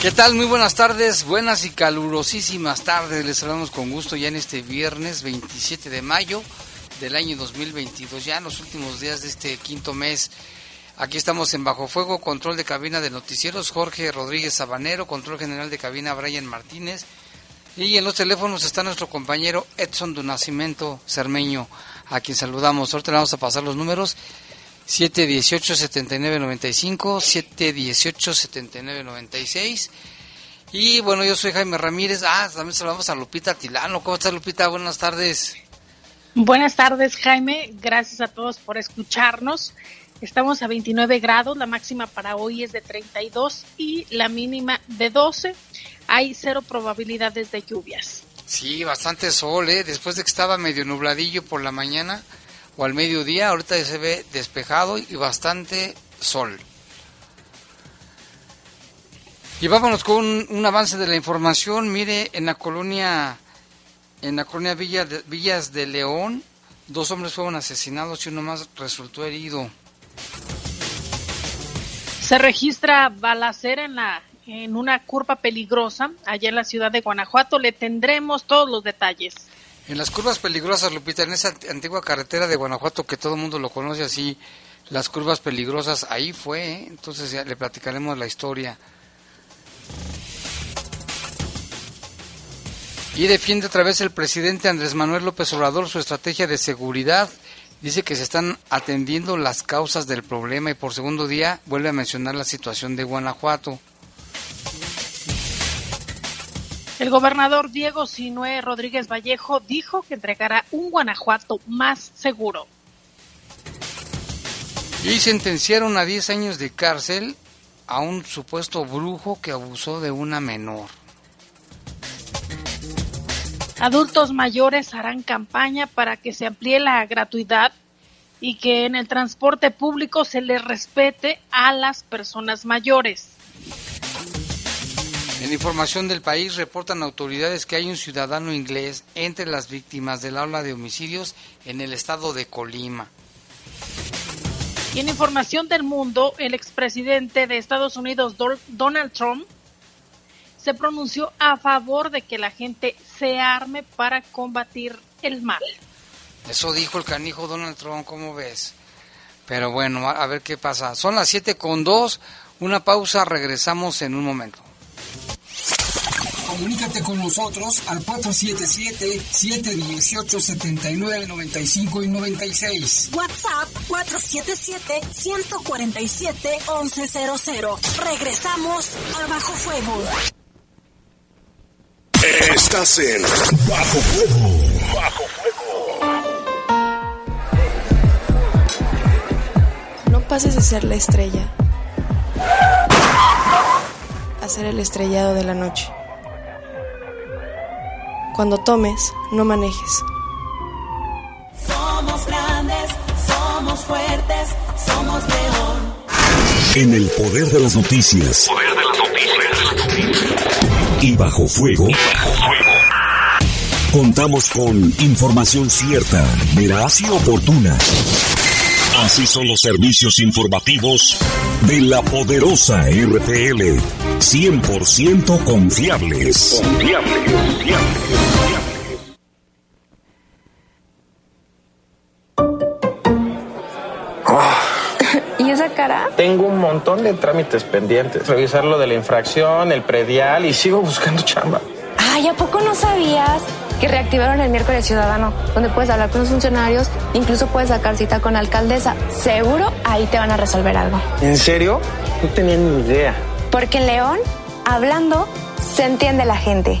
¿Qué tal? Muy buenas tardes, buenas y calurosísimas tardes. Les saludamos con gusto ya en este viernes 27 de mayo del año 2022, ya en los últimos días de este quinto mes. Aquí estamos en Bajo Fuego, control de cabina de noticieros, Jorge Rodríguez Sabanero, control general de cabina, Brian Martínez. Y en los teléfonos está nuestro compañero Edson Dunacimento Cermeño, a quien saludamos. Ahorita le vamos a pasar los números 718-7995, 718-7996. Y bueno, yo soy Jaime Ramírez. Ah, también saludamos a Lupita Tilano. ¿Cómo estás, Lupita? Buenas tardes. Buenas tardes, Jaime. Gracias a todos por escucharnos. Estamos a 29 grados, la máxima para hoy es de 32 y la mínima de 12. Hay cero probabilidades de lluvias. Sí, bastante sol, ¿eh? Después de que estaba medio nubladillo por la mañana o al mediodía, ahorita ya se ve despejado y bastante sol. Y vámonos con un, avance de la información. Mire, en la colonia, en la colonia de, Villas de León, dos hombres fueron asesinados y uno más resultó herido. Se registra balacera en la en una curva peligrosa allá en la ciudad de Guanajuato. Le tendremos todos los detalles. En las curvas peligrosas, Lupita, en esa antigua carretera de Guanajuato que todo el mundo lo conoce así, las curvas peligrosas, ahí fue, ¿eh? entonces ya le platicaremos la historia. Y defiende otra vez el presidente Andrés Manuel López Obrador su estrategia de seguridad. Dice que se están atendiendo las causas del problema y por segundo día vuelve a mencionar la situación de Guanajuato. El gobernador Diego Sinué Rodríguez Vallejo dijo que entregará un Guanajuato más seguro. Y sentenciaron a 10 años de cárcel a un supuesto brujo que abusó de una menor. Adultos mayores harán campaña para que se amplíe la gratuidad y que en el transporte público se les respete a las personas mayores. En información del país reportan autoridades que hay un ciudadano inglés entre las víctimas del aula de homicidios en el estado de Colima. Y en información del mundo, el expresidente de Estados Unidos, Donald Trump, se pronunció a favor de que la gente se arme para combatir el mal. Eso dijo el canijo Donald Trump, ¿cómo ves? Pero bueno, a ver qué pasa. Son las 7 con 2, una pausa, regresamos en un momento. Comunícate con nosotros al 477-718-7995 y 96. WhatsApp 477-147-1100. Regresamos a Bajo Fuego. Estás en Bajo Fuego. Bajo Fuego. No pases a ser la estrella. A ser el estrellado de la noche. Cuando tomes, no manejes. Somos grandes, somos fuertes, somos león. En el poder de las noticias. Poder de las noticias. Y bajo fuego. Y bajo fuego. Contamos con información cierta, veraz y oportuna. Así son los servicios informativos de la poderosa RTL. 100% confiables. Confiables, confiables. ¿Y esa cara? Tengo un montón de trámites pendientes. Revisar lo de la infracción, el predial y sigo buscando chamba. Ay, ¿a poco no sabías que reactivaron el miércoles ciudadano? Donde puedes hablar con los funcionarios, incluso puedes sacar cita con la alcaldesa. Seguro ahí te van a resolver algo. ¿En serio? No tenía ni idea. Porque en León, hablando, se entiende la gente.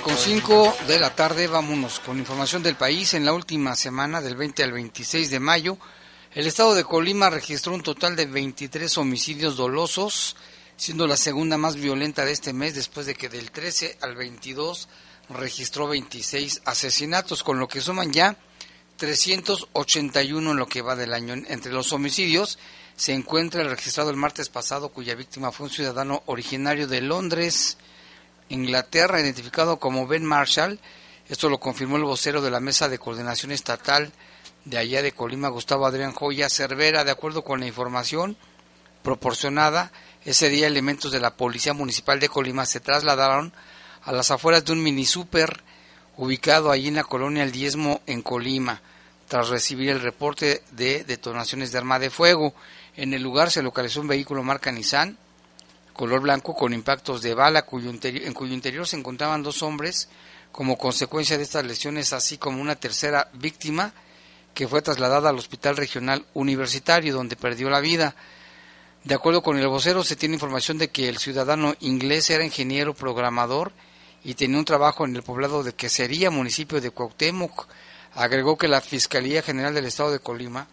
Con 5 de la tarde, vámonos con información del país. En la última semana, del 20 al 26 de mayo, el estado de Colima registró un total de 23 homicidios dolosos, siendo la segunda más violenta de este mes, después de que del 13 al 22 registró 26 asesinatos, con lo que suman ya 381 en lo que va del año. Entre los homicidios se encuentra el registrado el martes pasado, cuya víctima fue un ciudadano originario de Londres, Inglaterra, identificado como Ben Marshall. Esto lo confirmó el vocero de la Mesa de Coordinación Estatal de allá de Colima, Gustavo Adrián Joya Cervera, de acuerdo con la información proporcionada, ese día elementos de la Policía Municipal de Colima se trasladaron a las afueras de un mini super ubicado allí en la colonia El Diezmo en Colima, tras recibir el reporte de detonaciones de arma de fuego. En el lugar se localizó un vehículo marca Nissan color blanco con impactos de bala cuyo en cuyo interior se encontraban dos hombres como consecuencia de estas lesiones, así como una tercera víctima que fue trasladada al Hospital Regional Universitario donde perdió la vida. De acuerdo con el vocero, se tiene información de que el ciudadano inglés era ingeniero programador y tenía un trabajo en el poblado de que sería municipio de Cuauhtémoc. Agregó que la Fiscalía General del Estado de Colima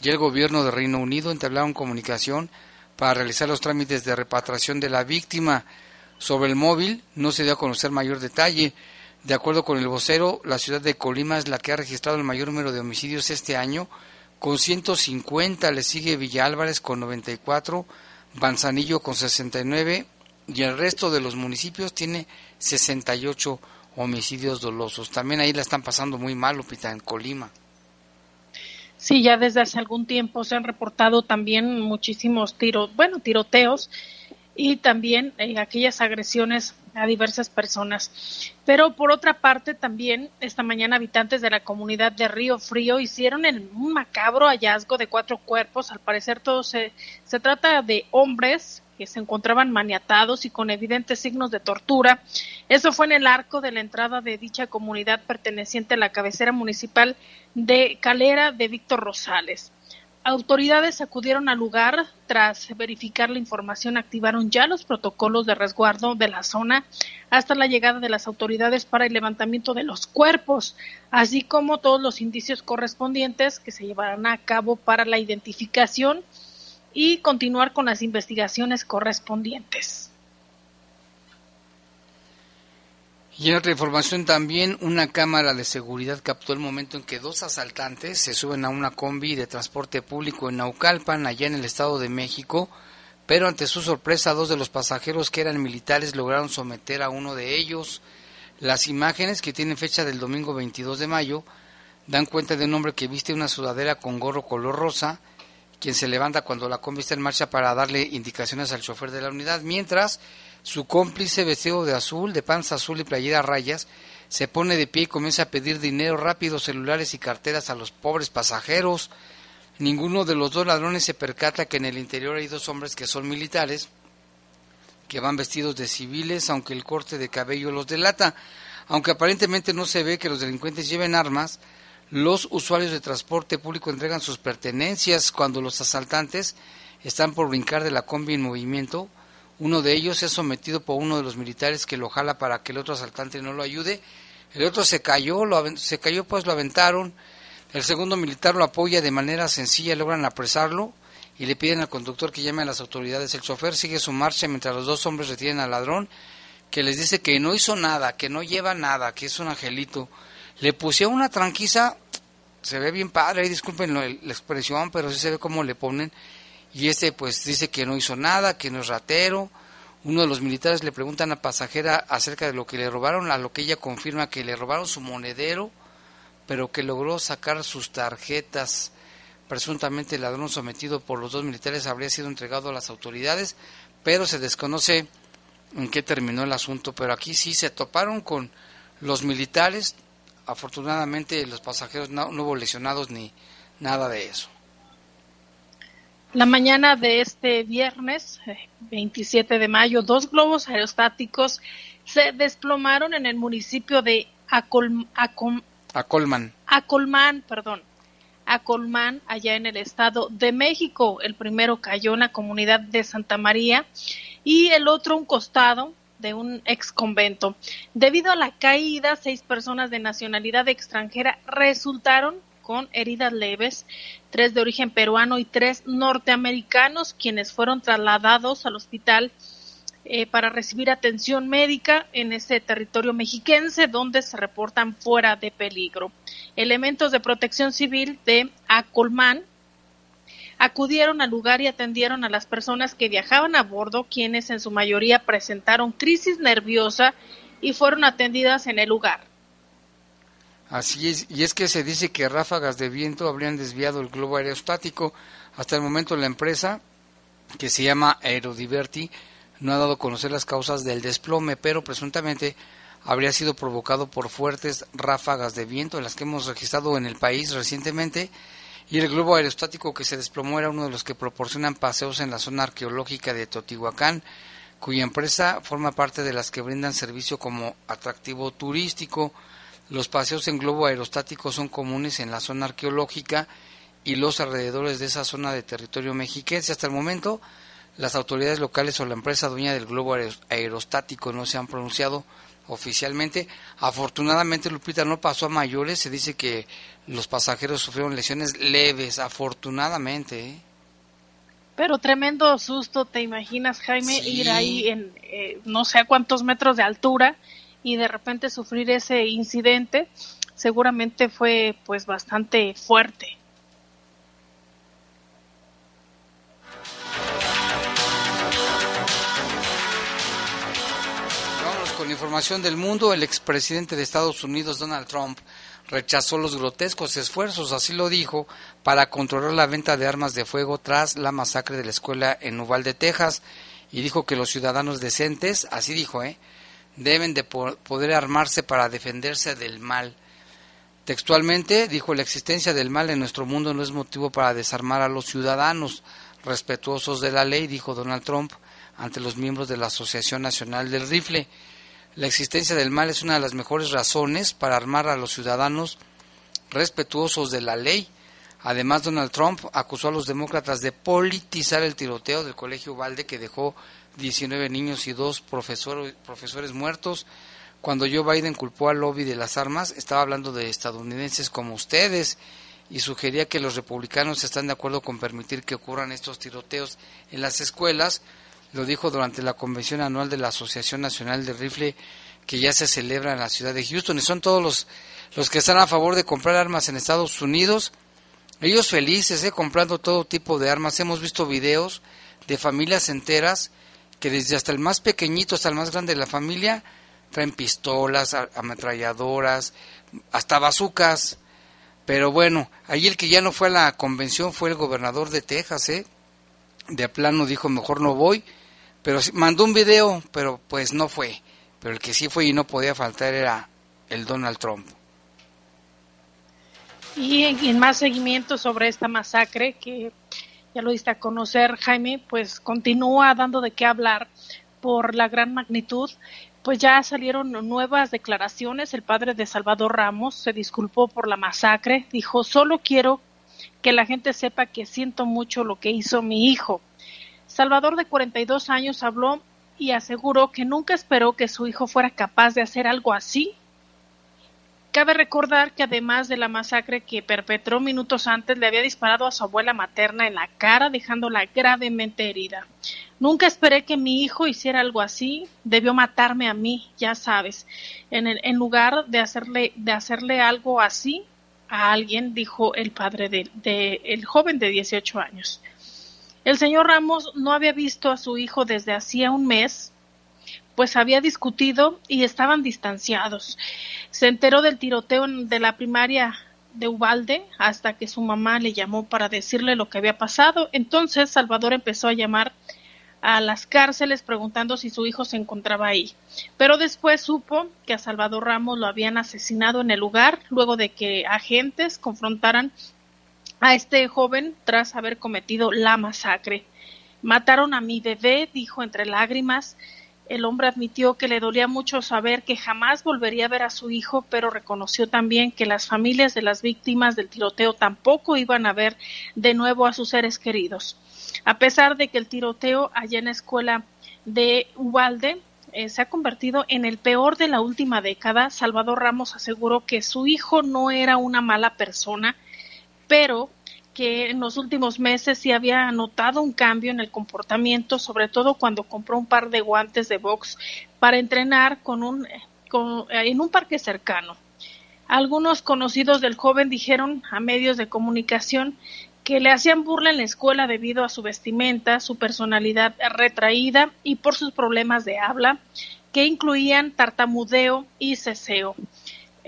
y el gobierno de Reino Unido entablaron comunicación para realizar los trámites de repatriación de la víctima. Sobre el móvil no se dio a conocer mayor detalle. De acuerdo con el vocero, la ciudad de Colima es la que ha registrado el mayor número de homicidios este año, con 150, le sigue Villa Álvarez con 94, Banzanillo con 69 y el resto de los municipios tiene 68 homicidios dolosos. También ahí la están pasando muy mal, Lupita, en Colima. Sí, ya desde hace algún tiempo se han reportado también muchísimos tiros, bueno, tiroteos y también eh, aquellas agresiones a diversas personas. Pero por otra parte, también esta mañana habitantes de la comunidad de Río Frío hicieron el, un macabro hallazgo de cuatro cuerpos. Al parecer, todo se, se trata de hombres que se encontraban maniatados y con evidentes signos de tortura. Eso fue en el arco de la entrada de dicha comunidad perteneciente a la cabecera municipal de Calera de Víctor Rosales. Autoridades acudieron al lugar tras verificar la información, activaron ya los protocolos de resguardo de la zona hasta la llegada de las autoridades para el levantamiento de los cuerpos, así como todos los indicios correspondientes que se llevarán a cabo para la identificación y continuar con las investigaciones correspondientes. Y en otra información también, una cámara de seguridad captó el momento en que dos asaltantes se suben a una combi de transporte público en Naucalpan, allá en el Estado de México, pero ante su sorpresa dos de los pasajeros que eran militares lograron someter a uno de ellos. Las imágenes, que tienen fecha del domingo 22 de mayo, dan cuenta de un hombre que viste una sudadera con gorro color rosa, quien se levanta cuando la combi está en marcha para darle indicaciones al chofer de la unidad, mientras su cómplice vestido de azul, de panza azul y playera rayas, se pone de pie y comienza a pedir dinero rápido, celulares y carteras a los pobres pasajeros. Ninguno de los dos ladrones se percata que en el interior hay dos hombres que son militares, que van vestidos de civiles, aunque el corte de cabello los delata. Aunque aparentemente no se ve que los delincuentes lleven armas, los usuarios de transporte público entregan sus pertenencias cuando los asaltantes están por brincar de la combi en movimiento. Uno de ellos es sometido por uno de los militares que lo jala para que el otro asaltante no lo ayude. El otro se cayó, lo, se cayó pues lo aventaron. El segundo militar lo apoya de manera sencilla, logran apresarlo y le piden al conductor que llame a las autoridades. El chofer sigue su marcha mientras los dos hombres retienen al ladrón, que les dice que no hizo nada, que no lleva nada, que es un angelito. Le pusieron una tranquiza, se ve bien padre, disculpen la expresión, pero sí se ve cómo le ponen. Y este pues dice que no hizo nada, que no es ratero. Uno de los militares le pregunta a pasajera acerca de lo que le robaron, a lo que ella confirma que le robaron su monedero, pero que logró sacar sus tarjetas. Presuntamente el ladrón sometido por los dos militares habría sido entregado a las autoridades, pero se desconoce en qué terminó el asunto. Pero aquí sí se toparon con los militares, afortunadamente los pasajeros no, no hubo lesionados ni nada de eso. La mañana de este viernes, eh, 27 de mayo, dos globos aerostáticos se desplomaron en el municipio de Acol- Acom- A Colman. Acolmán, perdón, Acolmán, allá en el Estado de México. El primero cayó en la comunidad de Santa María y el otro un costado de un ex convento. Debido a la caída, seis personas de nacionalidad extranjera resultaron con heridas leves, tres de origen peruano y tres norteamericanos, quienes fueron trasladados al hospital eh, para recibir atención médica en ese territorio mexiquense donde se reportan fuera de peligro. Elementos de protección civil de Acolmán acudieron al lugar y atendieron a las personas que viajaban a bordo, quienes en su mayoría presentaron crisis nerviosa y fueron atendidas en el lugar. Así es, y es que se dice que ráfagas de viento habrían desviado el globo aerostático. Hasta el momento la empresa, que se llama Aerodiverti, no ha dado a conocer las causas del desplome, pero presuntamente habría sido provocado por fuertes ráfagas de viento en las que hemos registrado en el país recientemente y el globo aerostático que se desplomó era uno de los que proporcionan paseos en la zona arqueológica de Teotihuacán, cuya empresa forma parte de las que brindan servicio como atractivo turístico. Los paseos en globo aerostático son comunes en la zona arqueológica y los alrededores de esa zona de territorio mexiquense. Hasta el momento, las autoridades locales o la empresa dueña del globo aeros- aerostático no se han pronunciado oficialmente. Afortunadamente, Lupita no pasó a mayores. Se dice que los pasajeros sufrieron lesiones leves, afortunadamente. ¿eh? Pero tremendo susto, ¿te imaginas, Jaime, Sí. ir ahí en eh, no sé a cuántos metros de altura y de repente sufrir ese incidente? Seguramente fue pues bastante fuerte. Vámonos con información del mundo. El expresidente de Estados Unidos, Donald Trump, rechazó los grotescos esfuerzos, así lo dijo, para controlar la venta de armas de fuego tras la masacre de la escuela en Uvalde, Texas, y dijo que los ciudadanos decentes, así dijo, ¿eh? Deben de po- poder armarse para defenderse del mal. Textualmente dijo la existencia del mal en nuestro mundo no es motivo para desarmar a los ciudadanos respetuosos de la ley, dijo Donald Trump ante los miembros de la Asociación Nacional del Rifle. La existencia del mal es una de las mejores razones para armar a los ciudadanos respetuosos de la ley. Además, Donald Trump acusó a los demócratas de politizar el tiroteo del colegio Valde que dejó 19 niños y dos profesor- profesores muertos. Cuando Joe Biden culpó al lobby de las armas, estaba hablando de estadounidenses como ustedes y sugería que los republicanos están de acuerdo con permitir que ocurran estos tiroteos en las escuelas. Lo dijo durante la convención anual de la Asociación Nacional de Rifle que ya se celebra en la ciudad de Houston y son todos los, los que están a favor de comprar armas en Estados Unidos. Ellos felices, eh, comprando todo tipo de armas. Hemos visto videos de familias enteras que desde hasta el más pequeñito hasta el más grande de la familia traen pistolas, ametralladoras, hasta bazucas. Pero bueno, ahí el que ya no fue a la convención fue el gobernador de Texas, ¿eh? De plano dijo, mejor no voy. Pero mandó un video, pero pues no fue. Pero el que sí fue y no podía faltar era el Donald Trump. Y en más seguimiento sobre esta masacre que lo diste a conocer, Jaime, pues continúa dando de qué hablar por la gran magnitud. Pues ya salieron nuevas declaraciones. El padre de Salvador Ramos se disculpó por la masacre. Dijo, solo quiero que la gente sepa que siento mucho lo que hizo mi hijo. Salvador, de 42 años, habló y aseguró que nunca esperó que su hijo fuera capaz de hacer algo así Cabe recordar que además de la masacre que perpetró minutos antes, le había disparado a su abuela materna en la cara, dejándola gravemente herida. Nunca esperé que mi hijo hiciera algo así. Debió matarme a mí, ya sabes. En, el- en lugar de hacerle, de hacerle algo así a alguien, dijo el padre del de, el joven de 18 años. El señor Ramos no había visto a su hijo desde hacía un mes, pues había discutido y estaban distanciados. Se enteró del tiroteo de la primaria de Ubalde hasta que su mamá le llamó para decirle lo que había pasado. Entonces Salvador empezó a llamar a las cárceles preguntando si su hijo se encontraba ahí. Pero después supo que a Salvador Ramos lo habían asesinado en el lugar luego de que agentes confrontaran a este joven tras haber cometido la masacre. Mataron a mi bebé, dijo entre lágrimas. El hombre admitió que le dolía mucho saber que jamás volvería a ver a su hijo, pero reconoció también que las familias de las víctimas del tiroteo tampoco iban a ver de nuevo a sus seres queridos. A pesar de que el tiroteo allá en la escuela de Ubalde eh, se ha convertido en el peor de la última década, Salvador Ramos aseguró que su hijo no era una mala persona, pero que en los últimos meses sí había notado un cambio en el comportamiento, sobre todo cuando compró un par de guantes de box para entrenar con un, en un parque cercano. Algunos conocidos del joven dijeron a medios de comunicación que le hacían burla en la escuela debido a su vestimenta, su personalidad retraída y por sus problemas de habla, que incluían tartamudeo y ceseo.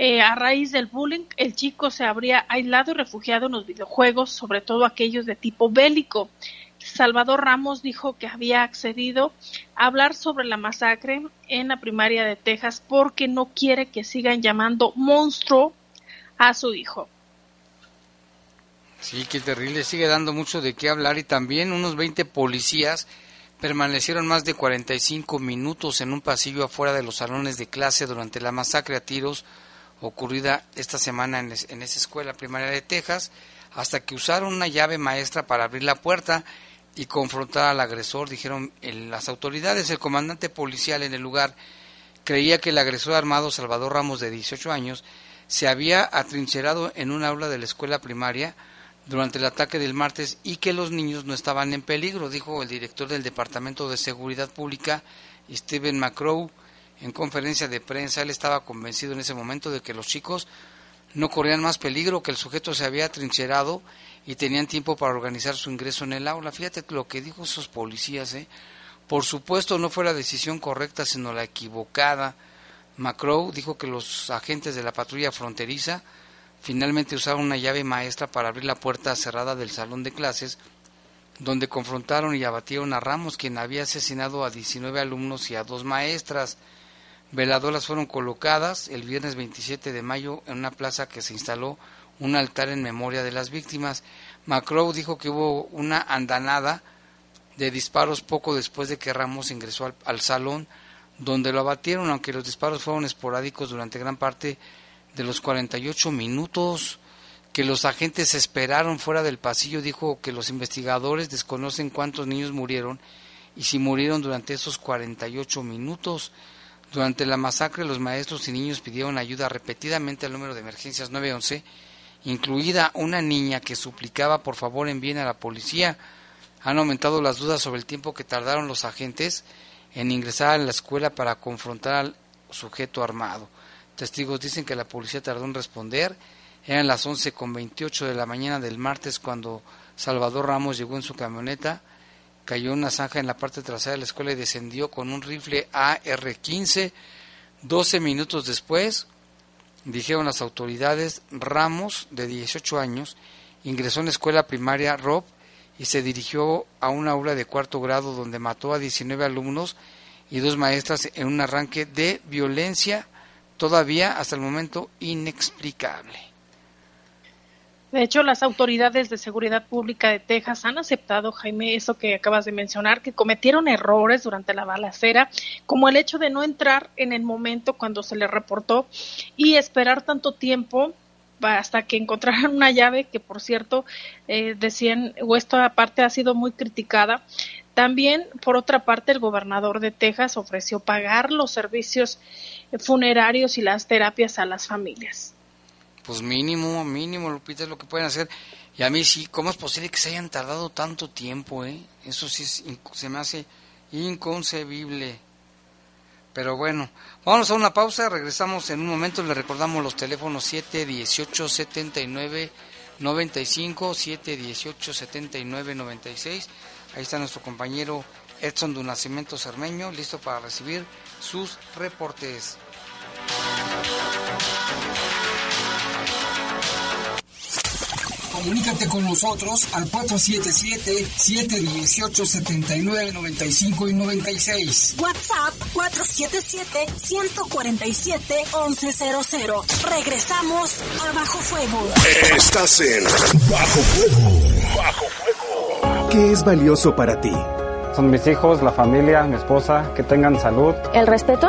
Eh, a raíz del bullying, el chico se habría aislado y refugiado en los videojuegos, sobre todo aquellos de tipo bélico. Salvador Ramos dijo que había accedido a hablar sobre la masacre en la primaria de Texas porque no quiere que sigan llamando monstruo a su hijo. Sí, qué terrible, sigue dando mucho de qué hablar y también unos 20 policías permanecieron más de 45 minutos en un pasillo afuera de los salones de clase durante la masacre a tiros ocurrida esta semana en, esa escuela primaria de Texas, hasta que usaron una llave maestra para abrir la puerta y confrontar al agresor, dijeron las autoridades. El comandante policial en el lugar creía que el agresor armado Salvador Ramos, de 18 años, se había atrincherado en un aula de la escuela primaria durante el ataque del martes y que los niños no estaban en peligro, dijo el director del Departamento de Seguridad Pública, Steven McCrow, en conferencia de prensa, él estaba convencido en ese momento de que los chicos no corrían más peligro, que el sujeto se había trincherado y tenían tiempo para organizar su ingreso en el aula. Fíjate lo que dijo esos policías, ¿eh? Por supuesto no fue la decisión correcta, sino la equivocada. Macrow dijo que los agentes de la patrulla fronteriza finalmente usaron una llave maestra para abrir la puerta cerrada del salón de clases, donde confrontaron y abatieron a Ramos, quien había asesinado a 19 alumnos y a dos maestras. Veladoras fueron colocadas el viernes 27 de mayo en una plaza que se instaló un altar en memoria de las víctimas. Macrow dijo que hubo una andanada de disparos poco después de que Ramos ingresó al, al, salón, donde lo abatieron, aunque los disparos fueron esporádicos durante gran parte de los 48 minutos que los agentes esperaron fuera del pasillo. Dijo que los investigadores desconocen cuántos niños murieron y si murieron durante esos 48 minutos. Durante la masacre, los maestros y niños pidieron ayuda repetidamente al número de emergencias 911, incluida una niña que suplicaba por favor envíen a la policía. Han aumentado las dudas sobre el tiempo que tardaron los agentes en ingresar a la escuela para confrontar al sujeto armado. Testigos dicen que la policía tardó en responder. Eran las 11 con 28 de la mañana del martes cuando Salvador Ramos llegó en su camioneta cayó una zanja en la parte trasera de la escuela y descendió con un rifle AR-15. 12 minutos después, dijeron las autoridades, Ramos, de 18 años, ingresó en la escuela primaria Rob y se dirigió a una aula de cuarto grado donde mató a 19 alumnos y dos maestras en un arranque de violencia todavía hasta el momento inexplicable. De hecho, las autoridades de seguridad pública de Texas han aceptado, Jaime, eso que acabas de mencionar, que cometieron errores durante la balacera, como el hecho de no entrar en el momento cuando se le reportó y esperar tanto tiempo hasta que encontraran una llave que, por cierto, eh, decían, o esta parte ha sido muy criticada. También, por otra parte, el gobernador de Texas ofreció pagar los servicios funerarios y las terapias a las familias pues mínimo, mínimo, Lupita, es lo que pueden hacer. Y a mí sí, ¿cómo es posible que se hayan tardado tanto tiempo, eh? Eso sí se me hace inconcebible. Pero bueno, vamos a una pausa, regresamos en un momento, le recordamos los teléfonos 7 18 79 95, 7 18 79 96. Ahí está nuestro compañero Edson Dunacimiento Cermeño, listo para recibir sus reportes. Comunícate con nosotros al 477-718-7995 y 96. WhatsApp 477-147-1100. Regresamos a Bajo Fuego. Estás en Bajo Fuego. Bajo Fuego. ¿Qué es valioso para ti? Son mis hijos, la familia, mi esposa, que tengan salud. El respeto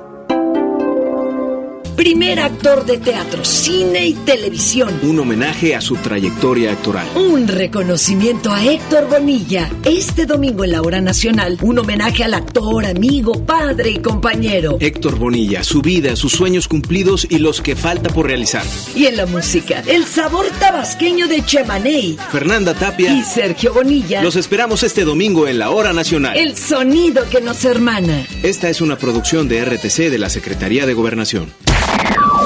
Primer actor de teatro, cine y televisión. Un homenaje a su trayectoria actoral. Un reconocimiento a Héctor Bonilla. Este domingo en la hora nacional, un homenaje al actor, amigo, padre y compañero. Héctor Bonilla, su vida, sus sueños cumplidos y los que falta por realizar. Y en la música, el sabor tabasqueño de Chemaney. Fernanda Tapia y Sergio Bonilla. Los esperamos este domingo en la hora nacional. El sonido que nos hermana. Esta es una producción de RTC de la Secretaría de Gobernación.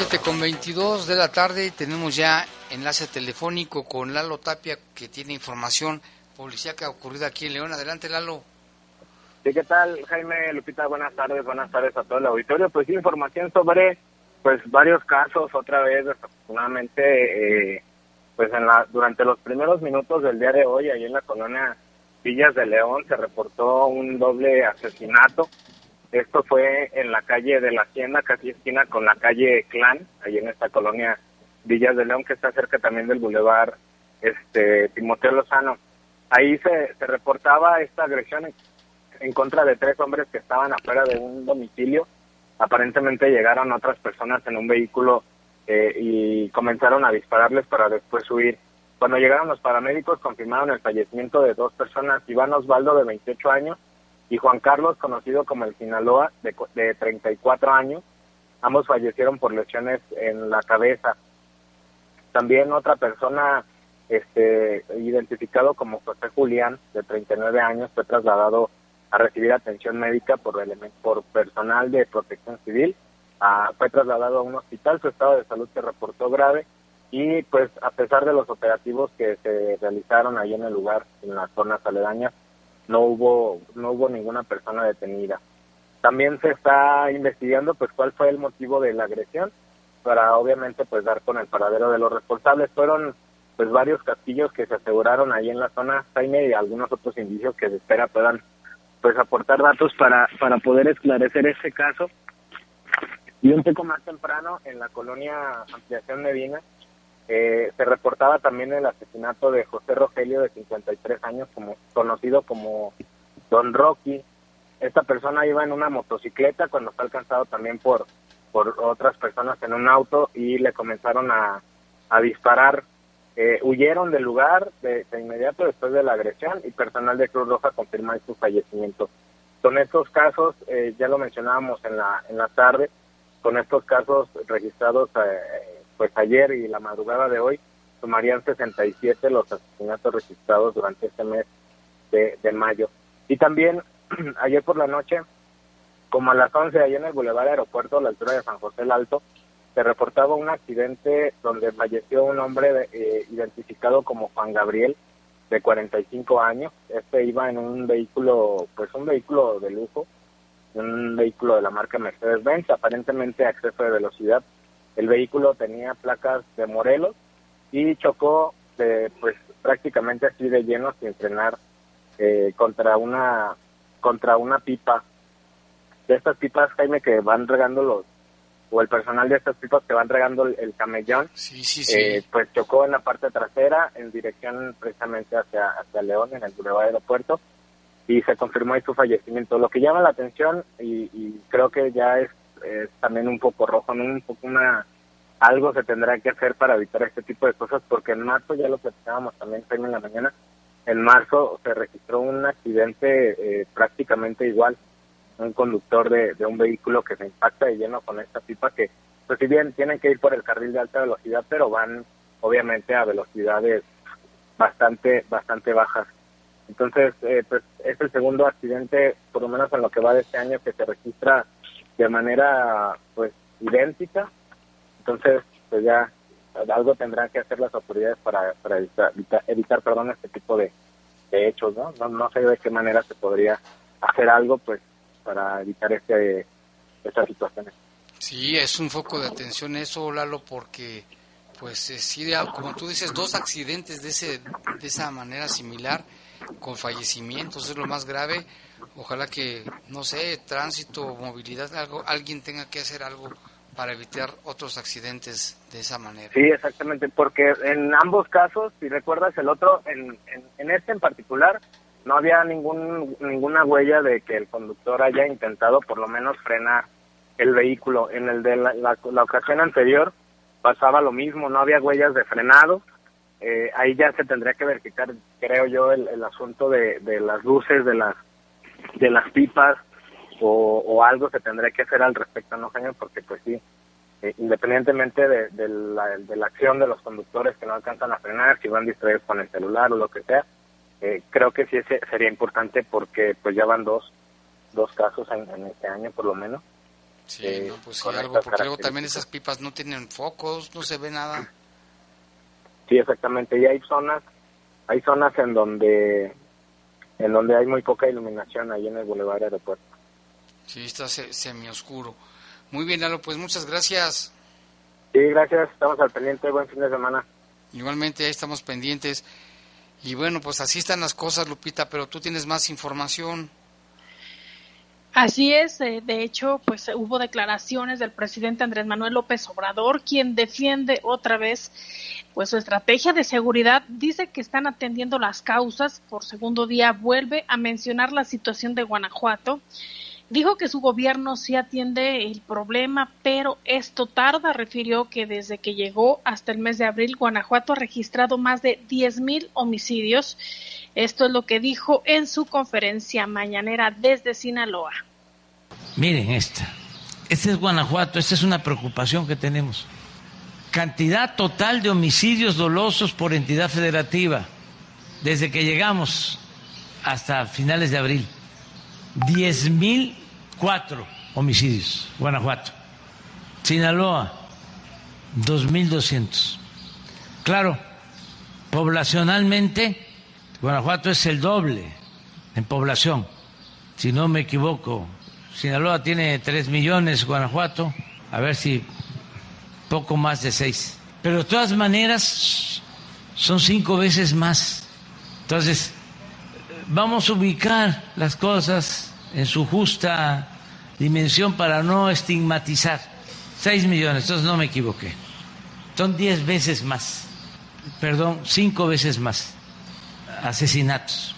7 con 22 de la tarde tenemos ya enlace telefónico con Lalo Tapia que tiene información policíaca ocurrida aquí en León. Adelante, Lalo. Sí, ¿qué tal, Jaime Lupita? Buenas tardes, buenas tardes a todo el auditorio. Pues información sobre pues varios casos, otra vez, desafortunadamente, eh, pues en la, durante los primeros minutos del día de hoy, ahí en la colonia Villas de León, se reportó un doble asesinato. Esto fue en la calle de la Hacienda, casi esquina con la calle Clan, ahí en esta colonia Villas de León, que está cerca también del bulevar este, Timoteo Lozano. Ahí se, se reportaba esta agresión en, en contra de tres hombres que estaban afuera de un domicilio. Aparentemente llegaron otras personas en un vehículo eh, y comenzaron a dispararles para después huir. Cuando llegaron los paramédicos confirmaron el fallecimiento de dos personas, Iván Osvaldo de 28 años y Juan Carlos, conocido como el Sinaloa, de, de 34 años. Ambos fallecieron por lesiones en la cabeza. También otra persona este, identificado como José Julián, de 39 años, fue trasladado a recibir atención médica por, por personal de protección civil. Ah, fue trasladado a un hospital, su estado de salud se reportó grave y pues a pesar de los operativos que se realizaron ahí en el lugar, en las zonas aledañas, no hubo no hubo ninguna persona detenida. También se está investigando pues cuál fue el motivo de la agresión para obviamente pues dar con el paradero de los responsables. Fueron pues varios castillos que se aseguraron ahí en la zona Jaime y algunos otros indicios que se espera puedan pues aportar datos para para poder esclarecer este caso. Y un poco más temprano en la colonia Ampliación Medina eh, se reportaba también el asesinato de José Rogelio de 53 años como conocido como Don Rocky. Esta persona iba en una motocicleta cuando fue alcanzado también por por otras personas en un auto y le comenzaron a, a disparar. Eh, huyeron del lugar de, de inmediato después de la agresión y personal de Cruz Roja confirmó su fallecimiento. Con estos casos, eh, ya lo mencionábamos en la, en la tarde, con estos casos registrados eh, pues ayer y la madrugada de hoy, sumarían 67 los asesinatos registrados durante este mes de, de mayo. Y también ayer por la noche, como a las 11 allá en el Boulevard Aeropuerto, a la altura de San José el Alto, se reportaba un accidente donde falleció un hombre eh, identificado como Juan Gabriel, de 45 años. Este iba en un vehículo, pues un vehículo de lujo, un vehículo de la marca Mercedes-Benz, aparentemente a exceso de velocidad. El vehículo tenía placas de Morelos y chocó de, pues prácticamente así de lleno sin frenar eh, contra una contra una pipa. De estas pipas Jaime que van regando los o el personal de estas pipas que van regando el, camellón eh, pues chocó en la parte trasera en dirección precisamente hacia hacia León en el Boulevard Aeropuerto y se confirmó ahí su fallecimiento. Lo que llama la atención y, creo que ya es, también un poco rojo no un poco una algo se tendrá que hacer para evitar este tipo de cosas, porque en marzo, ya lo platicábamos también en la mañana, en marzo se registró un accidente eh, prácticamente igual, un conductor de, un vehículo que se impacta de lleno con esta pipa que, pues si bien tienen que ir por el carril de alta velocidad, pero van obviamente a velocidades bastante, bastante bajas. Entonces, eh, pues es el segundo accidente, por lo menos en lo que va de este año, que se registra de manera pues idéntica entonces, pues ya algo tendrán que hacer las autoridades para, para evitar, evitar, perdón, este tipo de, hechos, ¿no? ¿no? No sé de qué manera se podría hacer algo, pues, para evitar este, estas situaciones. Sí, es un foco de atención eso, Lalo, porque, pues, sí, como tú dices, dos accidentes de, ese, de esa manera similar, con fallecimientos, es lo más grave. Ojalá que, no sé, tránsito, movilidad, algo, alguien tenga que hacer algo para evitar otros accidentes de esa manera. Sí, exactamente, porque en ambos casos, si recuerdas el otro, en, en, este en particular, no había ningún ninguna huella de que el conductor haya intentado por lo menos frenar el vehículo. En el de la, la, ocasión anterior pasaba lo mismo, no había huellas de frenado. Eh, ahí ya se tendría que verificar, creo yo, el, el asunto de, de las luces, de las de las pipas, o, algo se tendría que hacer al respecto, ¿no, Jaime? Porque pues sí, eh, independientemente de, la, de, la, acción de los conductores que no alcanzan a frenar, si van distraídos con el celular o lo que sea, eh, creo que sí ese sería importante porque pues ya van dos, dos casos en, este año por lo menos. Sí, eh, no, pues sí, algo, porque luego también esas pipas no tienen focos, no se ve nada. Sí, exactamente, y hay zonas, hay zonas en donde en donde hay muy poca iluminación ahí en el Boulevard Aeropuerto. Sí, está semi-oscuro. Muy bien, Lalo, pues muchas gracias. Sí, gracias, estamos al pendiente, buen fin de semana. Igualmente, ahí estamos pendientes. Y bueno, pues así están las cosas, Lupita, pero tú tienes más información. Así es, eh, de hecho, pues hubo declaraciones del presidente Andrés Manuel López Obrador, quien defiende otra vez pues su estrategia de seguridad, dice que están atendiendo las causas, por segundo día vuelve a mencionar la situación de Guanajuato Dijo que su gobierno sí atiende el problema, pero esto tarda. Refirió que desde que llegó hasta el mes de abril, Guanajuato ha registrado más de 10.000 homicidios. Esto es lo que dijo en su conferencia mañanera desde Sinaloa. Miren esta. Este es Guanajuato, esta es una preocupación que tenemos. Cantidad total de homicidios dolosos por entidad federativa desde que llegamos hasta finales de abril. 10.000 cuatro homicidios, Guanajuato. Sinaloa, 2.200. Claro, poblacionalmente, Guanajuato es el doble en población, si no me equivoco. Sinaloa tiene 3 millones, Guanajuato, a ver si poco más de 6. Pero de todas maneras, son cinco veces más. Entonces, vamos a ubicar las cosas en su justa dimensión para no estigmatizar. Seis millones, entonces no me equivoqué. Son diez veces más, perdón, cinco veces más asesinatos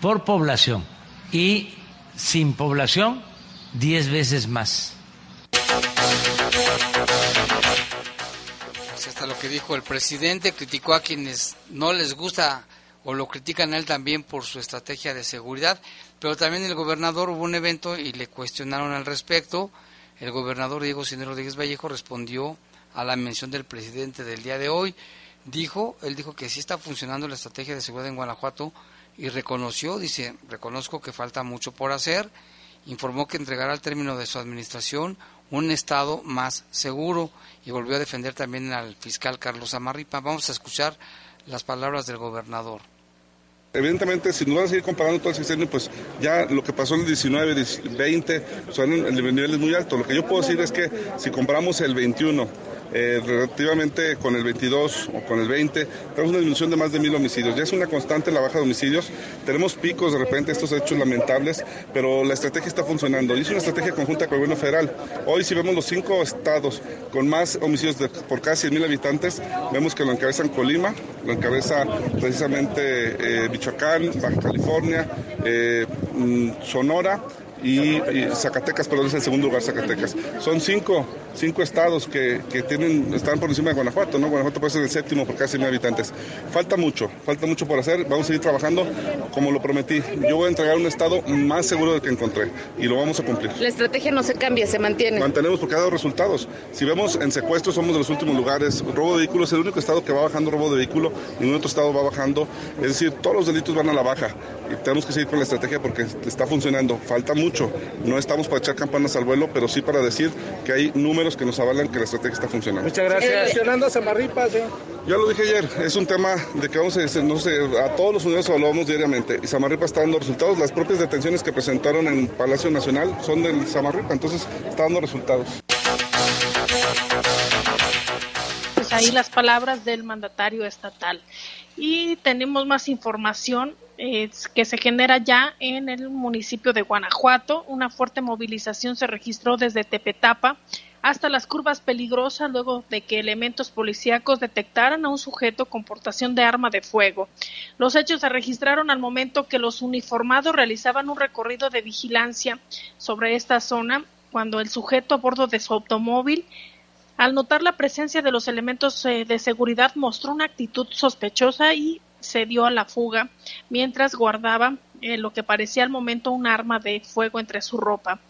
por población y sin población diez veces más. Pues hasta lo que dijo el presidente, criticó a quienes no les gusta o lo critican a él también por su estrategia de seguridad, pero también el gobernador hubo un evento y le cuestionaron al respecto. El gobernador Diego Sinero Rodríguez Vallejo respondió a la mención del presidente del día de hoy. dijo, él dijo que sí está funcionando la estrategia de seguridad en Guanajuato y reconoció, dice, reconozco que falta mucho por hacer, informó que entregará al término de su administración un Estado más seguro y volvió a defender también al fiscal Carlos Amarripa. Vamos a escuchar las palabras del gobernador. Evidentemente, si nos van a seguir comparando todo el sexenio, pues ya lo que pasó en el 19, 20, son niveles muy altos. Lo que yo puedo decir es que si comparamos el 21 eh, relativamente con el 22 o con el 20, tenemos una disminución de más de mil homicidios. Ya es una constante la baja de homicidios. Tenemos picos de repente, estos hechos lamentables, pero la estrategia está funcionando. Y es una estrategia conjunta con el gobierno federal. Hoy, si vemos los cinco estados con más homicidios por casi mil habitantes, vemos que lo encabezan Colima, lo encabeza precisamente eh, Michoacán, Baja California, eh, mm, Sonora y, Zacatecas, perdón, es el segundo lugar Zacatecas. Son cinco, cinco estados que, que, tienen, están por encima de Guanajuato, ¿no? Guanajuato puede ser el séptimo por casi mil habitantes. Falta mucho, falta mucho por hacer, vamos a seguir trabajando como lo prometí. Yo voy a entregar un estado más seguro del que encontré y lo vamos a cumplir. La estrategia no se cambia, se mantiene. Mantenemos porque ha dado resultados. Si vemos en secuestros somos de los últimos lugares, robo de vehículos es el único estado que va bajando robo de vehículo, ningún otro estado va bajando, es decir, todos los delitos van a la baja y tenemos que seguir con la estrategia porque está funcionando. Falta mucho no estamos para echar campanas al vuelo, pero sí para decir que hay números que nos avalan que la estrategia está funcionando. Muchas gracias. a Samarripa, Ya lo dije ayer, es un tema de que vamos a decir, no sé, a todos los unidos evaluamos diariamente y Samarripa está dando resultados. Las propias detenciones que presentaron en Palacio Nacional son del Samarripa, entonces está dando resultados. Pues ahí las palabras del mandatario estatal. Y tenemos más información que se genera ya en el municipio de Guanajuato. Una fuerte movilización se registró desde Tepetapa hasta las curvas peligrosas luego de que elementos policíacos detectaran a un sujeto con portación de arma de fuego. Los hechos se registraron al momento que los uniformados realizaban un recorrido de vigilancia sobre esta zona cuando el sujeto a bordo de su automóvil al notar la presencia de los elementos eh, de seguridad mostró una actitud sospechosa y se dio a la fuga mientras guardaba eh, lo que parecía al momento un arma de fuego entre su ropa.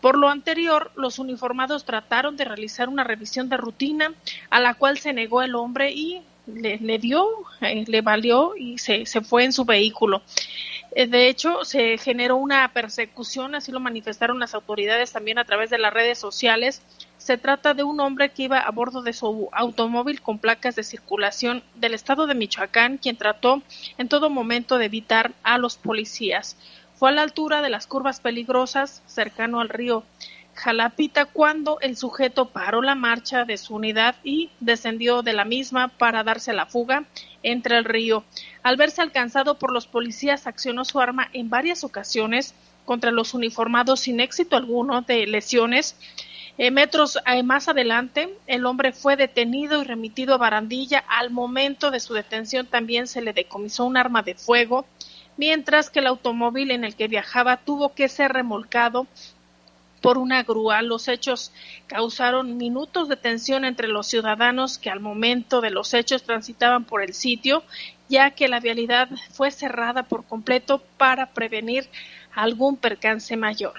Por lo anterior, los uniformados trataron de realizar una revisión de rutina a la cual se negó el hombre y le, dio, eh, le valió y se, se fue en su vehículo. Eh, de hecho, se generó una persecución, así lo manifestaron las autoridades también a través de las redes sociales, se trata de un hombre que iba a bordo de su automóvil con placas de circulación del estado de Michoacán, quien trató en todo momento de evitar a los policías. Fue a la altura de las curvas peligrosas, cercano al río Jalapita, cuando el sujeto paró la marcha de su unidad y descendió de la misma para darse la fuga entre el río. Al verse alcanzado por los policías, accionó su arma en varias ocasiones contra los uniformados sin éxito alguno de lesiones eh, metros eh, más adelante, el hombre fue detenido y remitido a Barandilla. Al momento de su detención también se le decomisó un arma de fuego, mientras que el automóvil en el que viajaba tuvo que ser remolcado por una grúa. Los hechos causaron minutos de tensión entre los ciudadanos que al momento de los hechos transitaban por el sitio, ya que la vialidad fue cerrada por completo para prevenir algún percance mayor.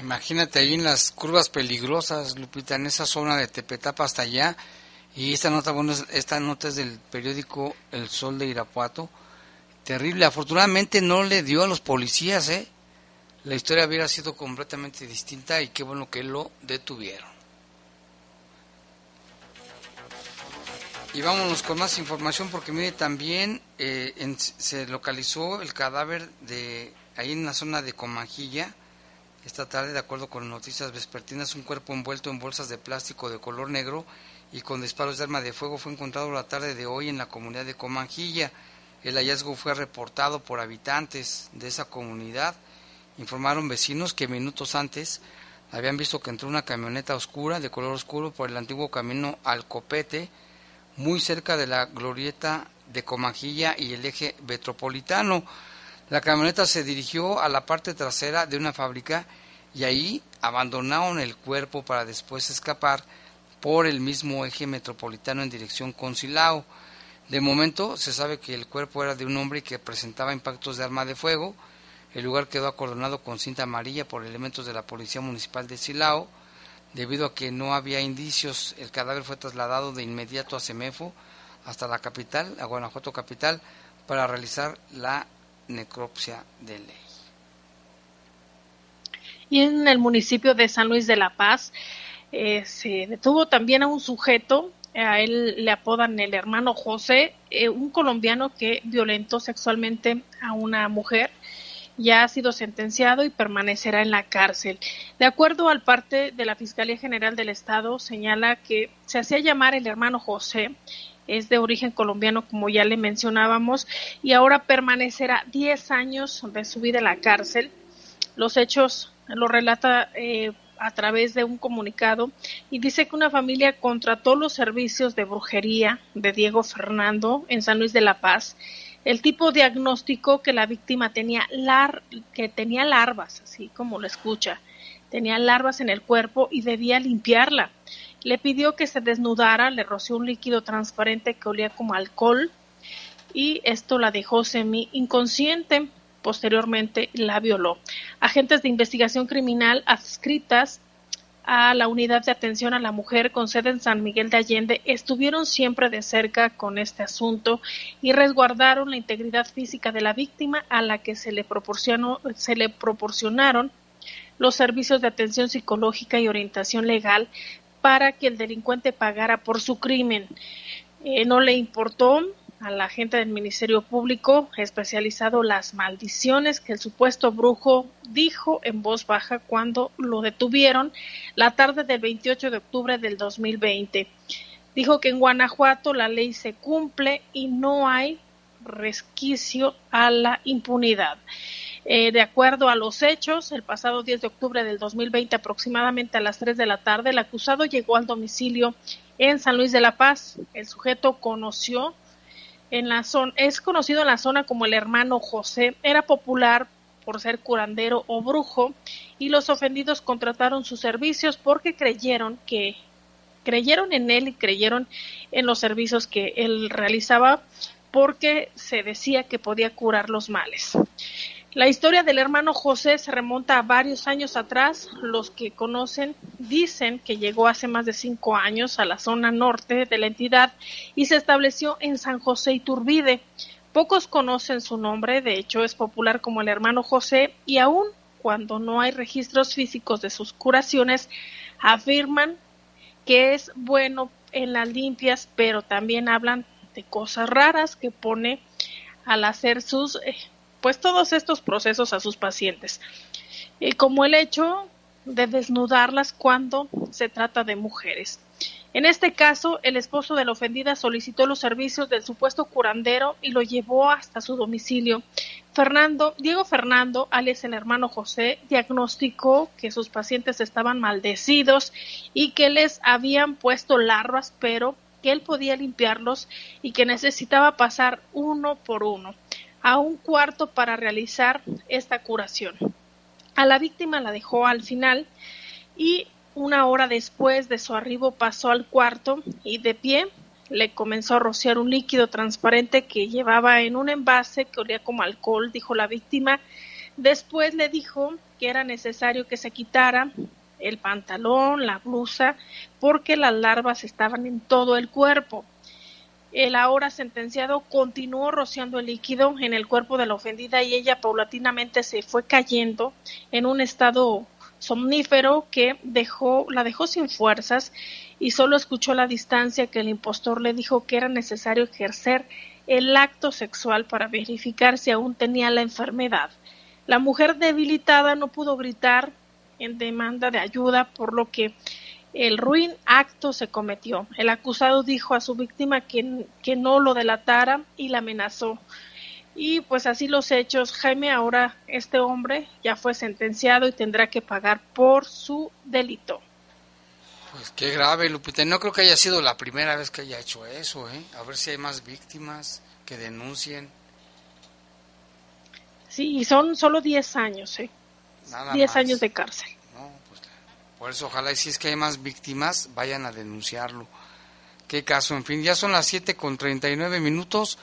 Imagínate ahí en las curvas peligrosas, Lupita, en esa zona de Tepetapa hasta allá. Y esta nota, bueno, esta nota es del periódico El Sol de Irapuato. Terrible. Afortunadamente no le dio a los policías, ¿eh? La historia hubiera sido completamente distinta y qué bueno que lo detuvieron. Y vámonos con más información porque mire también eh, se localizó el cadáver de ahí en la zona de Comajilla esta tarde, de acuerdo con noticias vespertinas, un cuerpo envuelto en bolsas de plástico de color negro y con disparos de arma de fuego fue encontrado la tarde de hoy en la comunidad de Comanjilla. El hallazgo fue reportado por habitantes de esa comunidad. Informaron vecinos que minutos antes habían visto que entró una camioneta oscura, de color oscuro, por el antiguo camino al Copete, muy cerca de la glorieta de Comanjilla y el eje metropolitano. La camioneta se dirigió a la parte trasera de una fábrica y ahí abandonaron el cuerpo para después escapar por el mismo eje metropolitano en dirección Concilao. De momento se sabe que el cuerpo era de un hombre que presentaba impactos de arma de fuego. El lugar quedó acordonado con cinta amarilla por elementos de la Policía Municipal de Silao. Debido a que no había indicios, el cadáver fue trasladado de inmediato a Semefo, hasta la capital, a Guanajuato capital, para realizar la necropsia de ley. Y en el municipio de San Luis de la Paz eh, se detuvo también a un sujeto, a él le apodan el hermano José, eh, un colombiano que violentó sexualmente a una mujer ya ha sido sentenciado y permanecerá en la cárcel. De acuerdo al parte de la Fiscalía General del Estado, señala que se hacía llamar el hermano José, es de origen colombiano, como ya le mencionábamos, y ahora permanecerá 10 años de su vida en la cárcel. Los hechos lo relata eh, a través de un comunicado y dice que una familia contrató los servicios de brujería de Diego Fernando en San Luis de la Paz el tipo diagnóstico que la víctima tenía, lar que tenía larvas, así como lo escucha, tenía larvas en el cuerpo y debía limpiarla. Le pidió que se desnudara, le roció un líquido transparente que olía como alcohol y esto la dejó semi inconsciente. Posteriormente la violó. Agentes de investigación criminal adscritas a la unidad de atención a la mujer con sede en San Miguel de Allende estuvieron siempre de cerca con este asunto y resguardaron la integridad física de la víctima a la que se le proporcionó se le proporcionaron los servicios de atención psicológica y orientación legal para que el delincuente pagara por su crimen. Eh, no le importó a la gente del Ministerio Público especializado las maldiciones que el supuesto brujo dijo en voz baja cuando lo detuvieron la tarde del 28 de octubre del 2020. Dijo que en Guanajuato la ley se cumple y no hay resquicio a la impunidad. Eh, de acuerdo a los hechos, el pasado 10 de octubre del 2020, aproximadamente a las 3 de la tarde, el acusado llegó al domicilio en San Luis de la Paz. El sujeto conoció en la zona, es conocido en la zona como el hermano José, era popular por ser curandero o brujo y los ofendidos contrataron sus servicios porque creyeron que creyeron en él y creyeron en los servicios que él realizaba porque se decía que podía curar los males. La historia del hermano José se remonta a varios años atrás. Los que conocen dicen que llegó hace más de cinco años a la zona norte de la entidad y se estableció en San José Iturbide. Pocos conocen su nombre, de hecho es popular como el hermano José y aún cuando no hay registros físicos de sus curaciones, afirman que es bueno en las limpias, pero también hablan de cosas raras que pone al hacer sus eh, pues todos estos procesos a sus pacientes, y como el hecho de desnudarlas cuando se trata de mujeres. En este caso, el esposo de la ofendida solicitó los servicios del supuesto curandero y lo llevó hasta su domicilio. Fernando, Diego Fernando, alias el hermano José, diagnosticó que sus pacientes estaban maldecidos y que les habían puesto larvas, pero que él podía limpiarlos y que necesitaba pasar uno por uno a un cuarto para realizar esta curación. A la víctima la dejó al final y una hora después de su arribo pasó al cuarto y de pie le comenzó a rociar un líquido transparente que llevaba en un envase que olía como alcohol, dijo la víctima. Después le dijo que era necesario que se quitara el pantalón, la blusa, porque las larvas estaban en todo el cuerpo. El ahora sentenciado continuó rociando el líquido en el cuerpo de la ofendida y ella paulatinamente se fue cayendo en un estado somnífero que dejó, la dejó sin fuerzas y solo escuchó la distancia que el impostor le dijo que era necesario ejercer el acto sexual para verificar si aún tenía la enfermedad. La mujer debilitada no pudo gritar en demanda de ayuda, por lo que el ruin acto se cometió. El acusado dijo a su víctima que, que no lo delatara y la amenazó. Y pues así los hechos. Jaime, ahora este hombre ya fue sentenciado y tendrá que pagar por su delito. Pues qué grave, Lupita. No creo que haya sido la primera vez que haya hecho eso, ¿eh? A ver si hay más víctimas que denuncien. Sí, son solo 10 años, ¿eh? 10 años de cárcel. Por eso ojalá y si es que hay más víctimas, vayan a denunciarlo. Qué caso, en fin, ya son las 7 con 39 minutos.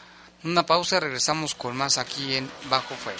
Una pausa y regresamos con más aquí en Bajo Fuego.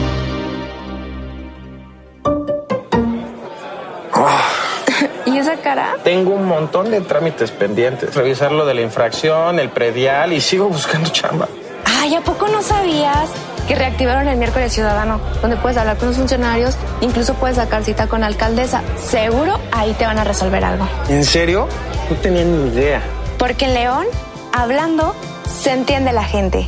Montón de trámites pendientes. Revisar lo de la infracción, el predial y sigo buscando chamba. Ay, ¿a poco no sabías que reactivaron el miércoles ciudadano? Donde puedes hablar con los funcionarios, incluso puedes sacar cita con la alcaldesa. Seguro ahí te van a resolver algo. ¿En serio? No tenía ni idea. Porque en León, hablando, se entiende la gente.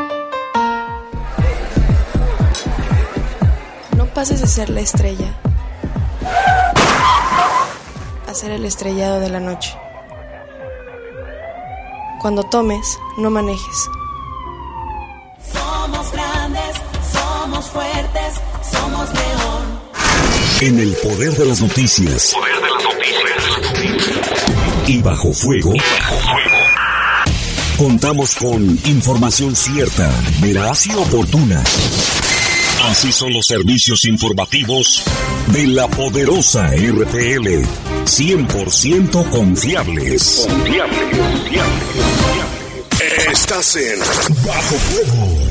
Pases de ser la estrella a ser el estrellado de la noche. Cuando tomes, no manejes. Somos grandes, somos fuertes, somos león. En el poder de las noticias. Poder de las noticias. Y bajo fuego. Contamos con información cierta, veraz y oportuna. Así son los servicios informativos de la poderosa RTL. 100% confiables. Confiables, confiables, confiables. Estás en Bajo Fuego.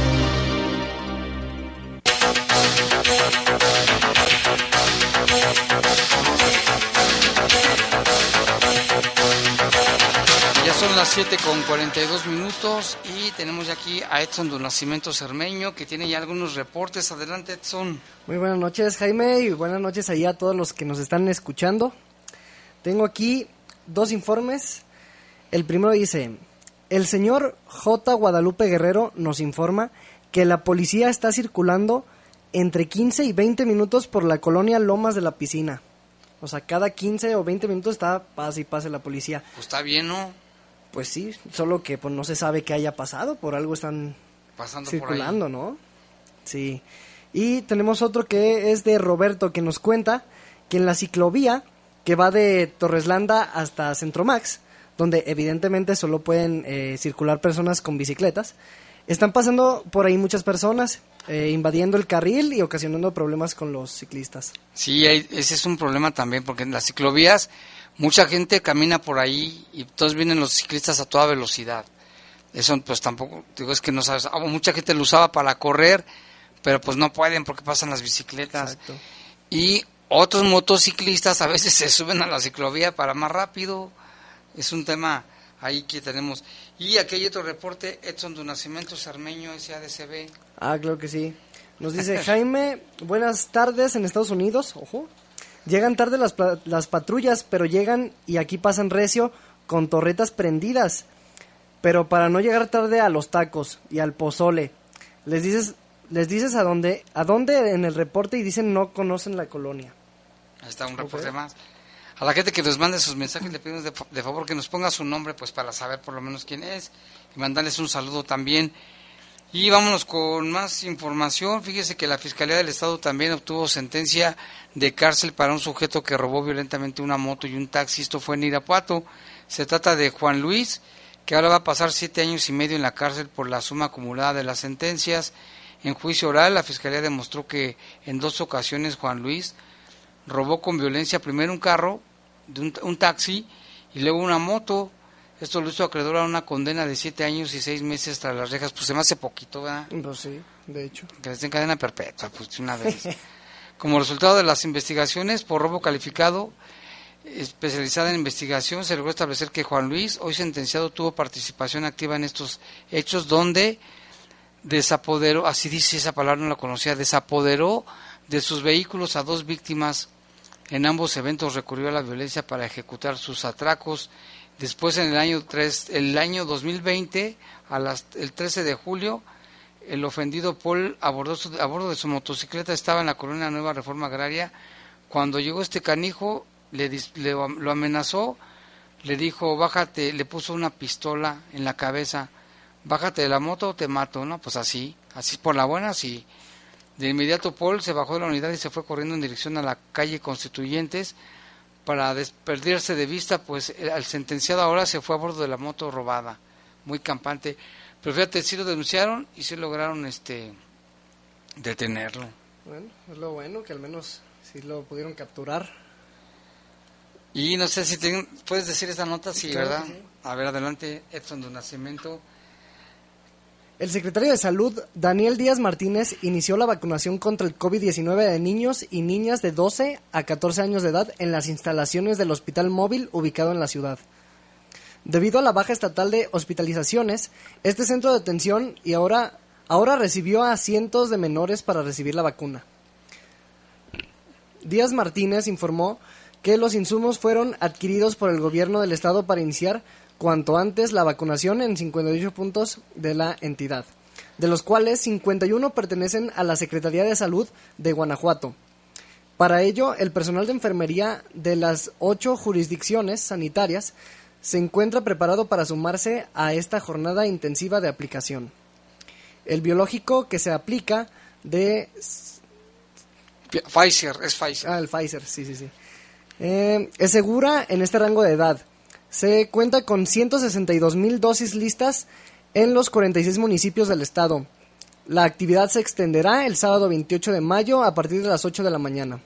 Las 7 con 42 minutos y tenemos ya aquí a Edson de Nacimiento Cermeño que tiene ya algunos reportes. Adelante Edson. Muy buenas noches Jaime y buenas noches ahí a todos los que nos están escuchando. Tengo aquí dos informes. El primero dice, el señor J. Guadalupe Guerrero nos informa que la policía está circulando entre 15 y 20 minutos por la colonia Lomas de la Piscina. O sea, cada 15 o 20 minutos está pase y pase la policía. Pues está bien, ¿no? Pues sí, solo que pues no se sabe qué haya pasado, por algo están Pasando circulando, ¿no? Sí. Y tenemos otro que es de Roberto que nos cuenta que en la ciclovía que va de Torreslanda hasta Centromax, donde evidentemente solo pueden eh, circular personas con bicicletas, están pasando por ahí muchas personas, eh, invadiendo el carril y ocasionando problemas con los ciclistas. Sí, ese es un problema también porque en las ciclovías mucha gente camina por ahí y todos vienen los ciclistas a toda velocidad. Eso pues tampoco, digo, es que no sabes, ah, mucha gente lo usaba para correr, pero pues no pueden porque pasan las bicicletas. Y otros motociclistas a veces se suben a la ciclovía para más rápido. Es un tema ahí que tenemos. Y aquí hay otro reporte, Edson de Nacimiento Sarmeño, SADCB. Ah, claro que sí. Nos dice Jaime, buenas tardes en Estados Unidos, ojo. Llegan tarde las, las patrullas, pero llegan y aquí pasan recio con torretas prendidas. Pero para no llegar tarde a los tacos y al pozole, les dices, les dices a dónde, a dónde en el reporte y dicen no conocen la colonia. Ahí está un reporte más. A la gente que nos mande sus mensajes le pedimos de, de favor que nos ponga su nombre pues para saber por lo menos quién es y mandarles un saludo también. Y vámonos con más información. Fíjese que la Fiscalía del Estado también obtuvo sentencia de cárcel para un sujeto que robó violentamente una moto y un taxi. Esto fue en Irapuato. Se trata de Juan Luis, que ahora va a pasar siete años y medio en la cárcel por la suma acumulada de las sentencias. En juicio oral, la Fiscalía demostró que en dos ocasiones Juan Luis robó con violencia primero un carro, de un, un taxi, y luego una moto esto lo hizo acreedor a una condena de siete años y seis meses tras las rejas. Pues se me hace poquito, ¿verdad? Pues sí, de hecho. Que les den cadena perpetua, pues una vez. Como resultado de las investigaciones por robo calificado, especializada en investigación, se logró establecer que Juan Luis, hoy sentenciado, tuvo participación activa en estos hechos donde desapoderó, así dice esa palabra, no la conocía, desapoderó de sus vehículos a dos víctimas. En ambos eventos recurrió a la violencia para ejecutar sus atracos Después, en el año, 3, el año 2020, a las, el 13 de julio, el ofendido Paul a bordo, a bordo de su motocicleta estaba en la colonia Nueva Reforma Agraria. Cuando llegó este canijo, le, le, lo amenazó, le dijo, bájate, le puso una pistola en la cabeza, bájate de la moto o te mato, ¿no? Pues así, así por la buena, sí. De inmediato Paul se bajó de la unidad y se fue corriendo en dirección a la calle Constituyentes para desperdirse de vista, pues el sentenciado ahora se fue a bordo de la moto robada, muy campante. Pero fíjate, sí lo denunciaron y sí lograron este detenerlo. Bueno, es lo bueno que al menos sí lo pudieron capturar. Y no sé si puedes decir esta nota, sí, ¿verdad? A ver, adelante, Edson de Nacimiento. El secretario de Salud, Daniel Díaz Martínez, inició la vacunación contra el COVID-19 de niños y niñas de 12 a 14 años de edad en las instalaciones del hospital móvil ubicado en la ciudad. Debido a la baja estatal de hospitalizaciones, este centro de atención y ahora, ahora recibió a cientos de menores para recibir la vacuna. Díaz Martínez informó que los insumos fueron adquiridos por el gobierno del estado para iniciar cuanto antes la vacunación en 58 puntos de la entidad, de los cuales 51 pertenecen a la Secretaría de Salud de Guanajuato. Para ello, el personal de enfermería de las ocho jurisdicciones sanitarias se encuentra preparado para sumarse a esta jornada intensiva de aplicación. El biológico que se aplica de... Pfizer, es Pfizer. Ah, el Pfizer, sí, sí, sí. Eh, es segura en este rango de edad se cuenta con 162 mil dosis listas en los 46 municipios del estado. La actividad se extenderá el sábado 28 de mayo a partir de las 8 de la mañana.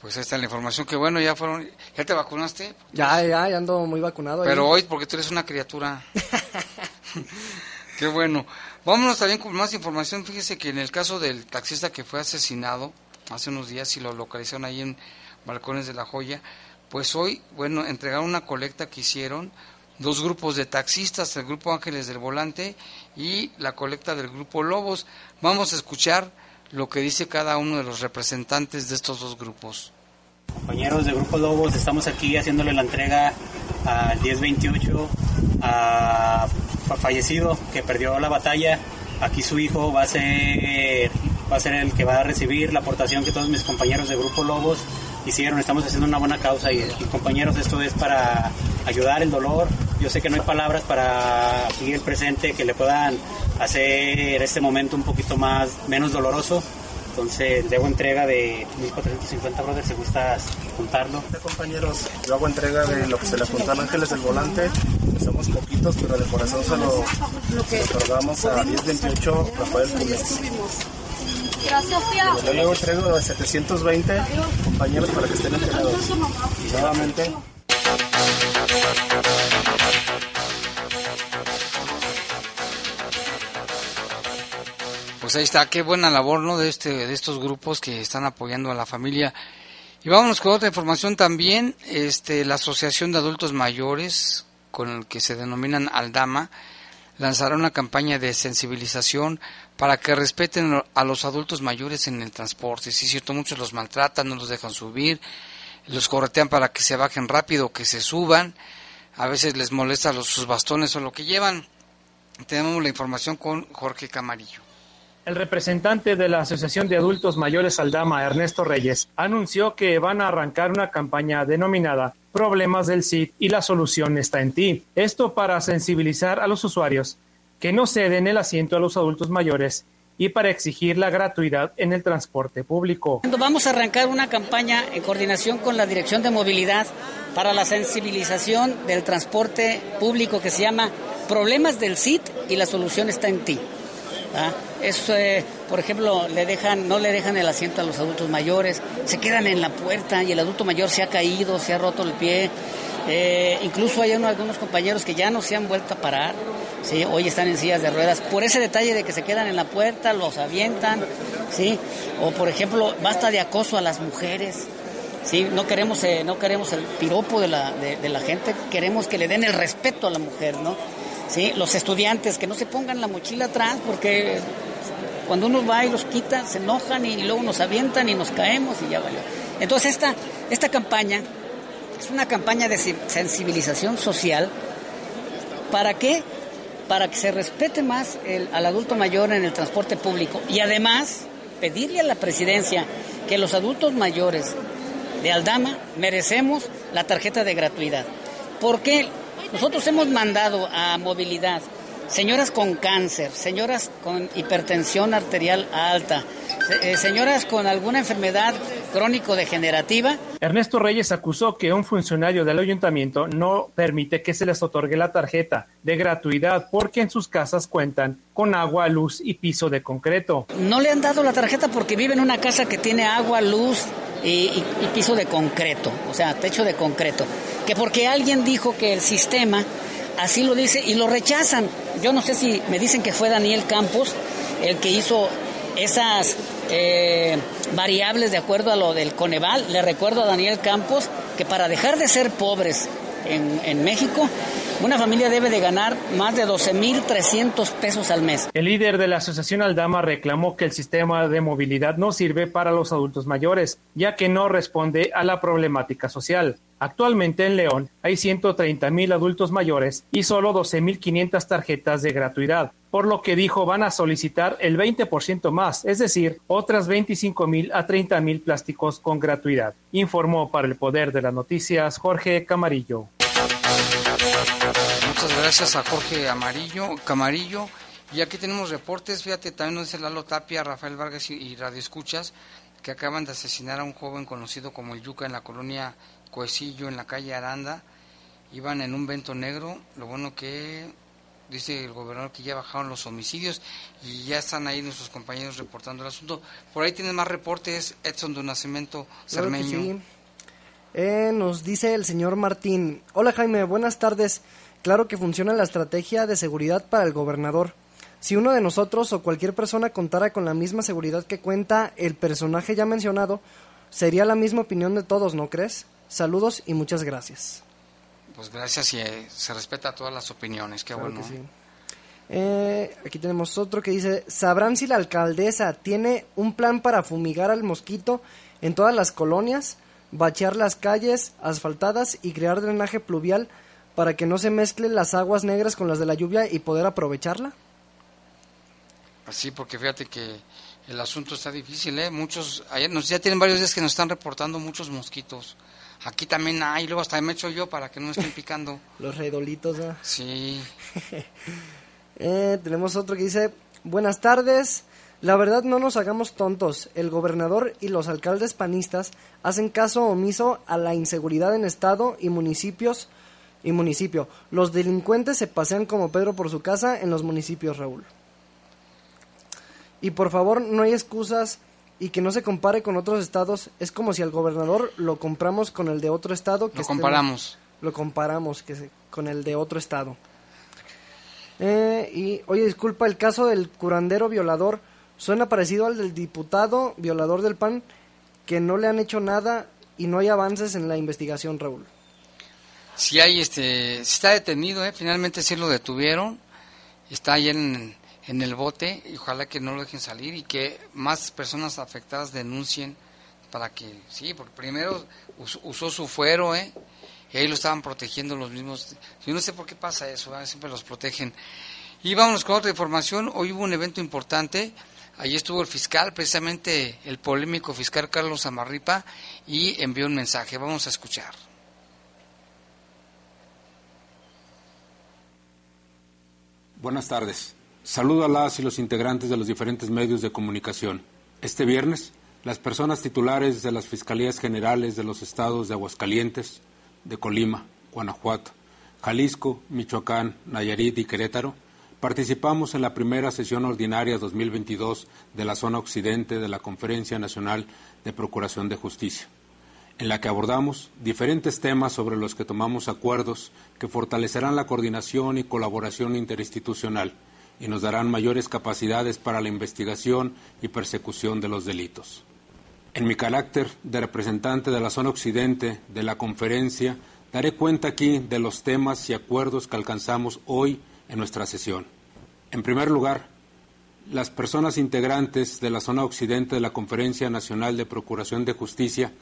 Pues ahí está la información, que bueno, ya fueron, ¿ya te vacunaste? Ya, ya, ya ando muy vacunado. Pero hoy, porque tú eres una criatura. Qué bueno. Vámonos también con más información. Fíjese que en el caso del taxista que fue asesinado hace unos días y lo localizaron ahí en Balcones de la Joya, pues hoy, bueno, entregaron una colecta que hicieron dos grupos de taxistas, el grupo Ángeles del Volante y la colecta del grupo Lobos. Vamos a escuchar lo que dice cada uno de los representantes de estos dos grupos. Compañeros del Grupo Lobos, estamos aquí haciéndole la entrega al 1028 a fallecido que perdió la batalla. Aquí su hijo va a ser va a ser el que va a recibir la aportación que todos mis compañeros del Grupo Lobos hicieron. Estamos haciendo una buena causa y, compañeros, esto es para ayudar el dolor. Yo sé que no hay palabras para seguir el presente que le puedan hacer este momento un poquito más menos doloroso. Entonces, hago entrega de 1450 brothers, si gustas juntarlo. compañeros, yo hago entrega de lo que se le apuntó a Ángeles del Volante. Somos poquitos, pero de corazón se lo, otorgamos a 1028 Rafael Funes. Gracias, Yo luego traigo de 720 compañeros para que estén enterados. Nuevamente. Pues ahí está, qué buena labor, ¿no? De este, de estos grupos que están apoyando a la familia. Y vámonos con otra información también, este, la Asociación de Adultos Mayores, con el que se denominan Aldama, lanzará una campaña de sensibilización para que respeten a los adultos mayores en el transporte. Si es cierto, muchos los maltratan, no los dejan subir, los corretean para que se bajen rápido, que se suban, a veces les molesta los, sus bastones o lo que llevan. Tenemos la información con Jorge Camarillo. El representante de la Asociación de Adultos Mayores Aldama, Ernesto Reyes, anunció que van a arrancar una campaña denominada Problemas del CID y la solución está en ti. Esto para sensibilizar a los usuarios que no ceden el asiento a los adultos mayores y para exigir la gratuidad en el transporte público. Vamos a arrancar una campaña en coordinación con la Dirección de Movilidad para la sensibilización del transporte público que se llama Problemas del CIT y la solución está en ti. Eso, eh, por ejemplo, le dejan, no le dejan el asiento a los adultos mayores, se quedan en la puerta y el adulto mayor se ha caído, se ha roto el pie. Eh, incluso hay algunos compañeros que ya no se han vuelto a parar, ¿sí? hoy están en sillas de ruedas, por ese detalle de que se quedan en la puerta, los avientan, ¿sí? o por ejemplo, basta de acoso a las mujeres. ¿sí? No, queremos, eh, no queremos el piropo de la, de la gente, queremos que le den el respeto a la mujer, ¿no? ¿Sí? Los estudiantes que no se pongan la mochila atrás porque cuando uno va y los quita se enojan y luego nos avientan y nos caemos y ya valió. Entonces esta, esta campaña es una campaña de sensibilización social. ¿Para qué? Para que se respete más al adulto mayor en el transporte público y además pedirle a la presidencia que los adultos mayores de Aldama merecemos la tarjeta de gratuidad. ¿Por qué? Nosotros hemos mandado a movilidad señoras con cáncer, señoras con hipertensión arterial alta, eh, señoras con alguna enfermedad crónico-degenerativa. Ernesto Reyes acusó que un funcionario del ayuntamiento no permite que se les otorgue la tarjeta de gratuidad porque en sus casas cuentan con agua, luz y piso de concreto. No le han dado la tarjeta porque vive en una casa que tiene agua, luz y piso de concreto, o sea, techo de concreto que porque alguien dijo que el sistema así lo dice y lo rechazan. Yo no sé si me dicen que fue Daniel Campos el que hizo esas eh, variables de acuerdo a lo del Coneval. Le recuerdo a Daniel Campos que para dejar de ser pobres en, en México una familia debe de ganar más de 12.300 pesos al mes. El líder de la Asociación Aldama reclamó que el sistema de movilidad no sirve para los adultos mayores, ya que no responde a la problemática social. Actualmente en León hay 130.000 adultos mayores y solo 12.500 tarjetas de gratuidad, por lo que dijo van a solicitar el 20% más, es decir, otras 25.000 a 30.000 plásticos con gratuidad. Informó para el Poder de las Noticias Jorge Camarillo. Muchas gracias a Jorge Amarillo, Camarillo. Y aquí tenemos reportes, fíjate, también nos dice Lalo Tapia, Rafael Vargas y Radio Escuchas, que acaban de asesinar a un joven conocido como el Yuca en la colonia Coecillo, en la calle Aranda. Iban en un vento negro, lo bueno que dice el gobernador que ya bajaron los homicidios y ya están ahí nuestros compañeros reportando el asunto. Por ahí tienen más reportes, Edson de Nacimiento Cermeño. Eh, nos dice el señor Martín. Hola Jaime, buenas tardes. Claro que funciona la estrategia de seguridad para el gobernador. Si uno de nosotros o cualquier persona contara con la misma seguridad que cuenta el personaje ya mencionado, sería la misma opinión de todos, ¿no crees? Saludos y muchas gracias. Pues gracias y eh, se respeta todas las opiniones, qué bueno. Eh, aquí tenemos otro que dice, ¿sabrán si la alcaldesa tiene un plan para fumigar al mosquito en todas las colonias? bachear las calles asfaltadas y crear drenaje pluvial para que no se mezclen las aguas negras con las de la lluvia y poder aprovecharla? Sí, porque fíjate que el asunto está difícil, ¿eh? Muchos, ayer nos, ya tienen varios días que nos están reportando muchos mosquitos. Aquí también hay, luego hasta me echo yo para que no estén picando. Los redolitos, ¿eh? Sí. eh, tenemos otro que dice, buenas tardes, la verdad no nos hagamos tontos. El gobernador y los alcaldes panistas hacen caso omiso a la inseguridad en estado y municipios y municipio. Los delincuentes se pasean como Pedro por su casa en los municipios, Raúl. Y por favor, no hay excusas y que no se compare con otros estados. Es como si al gobernador lo compramos con el de otro estado. Que lo comparamos. lo comparamos que con el de otro estado. Eh, y, oye, disculpa, el caso del curandero violador Suena parecido al del diputado violador del PAN que no le han hecho nada y no hay avances en la investigación, Raúl. Sí hay, este, está detenido, ¿eh? finalmente sí lo detuvieron, está ahí en, en el bote y ojalá que no lo dejen salir y que más personas afectadas denuncien para que, sí, porque primero usó, su fuero, ¿eh? y ahí lo estaban protegiendo los mismos. Yo no sé por qué pasa eso, siempre los protegen. Y vámonos con otra información. Hoy hubo un evento importante Allí estuvo el fiscal, precisamente el polémico fiscal Carlos Amarripa, y envió un mensaje. Vamos a escuchar. Buenas tardes. Saludo a las y los integrantes de los diferentes medios de comunicación. Este viernes, las personas titulares de las Fiscalías Generales de los estados de Aguascalientes, de Colima, Guanajuato, Jalisco, Michoacán, Nayarit y Querétaro participamos en la primera sesión ordinaria 2022 de la zona occidente de la Conferencia Nacional de Procuración de Justicia, en la que abordamos diferentes temas sobre los que tomamos acuerdos que fortalecerán la coordinación y colaboración interinstitucional y nos darán mayores capacidades para la investigación y persecución de los delitos. En mi carácter de representante de la zona occidente de la conferencia, daré cuenta aquí de los temas y acuerdos que alcanzamos hoy en nuestra sesión. En primer lugar, las personas integrantes de la zona occidente de la Conferencia Nacional de Procuración de Justicia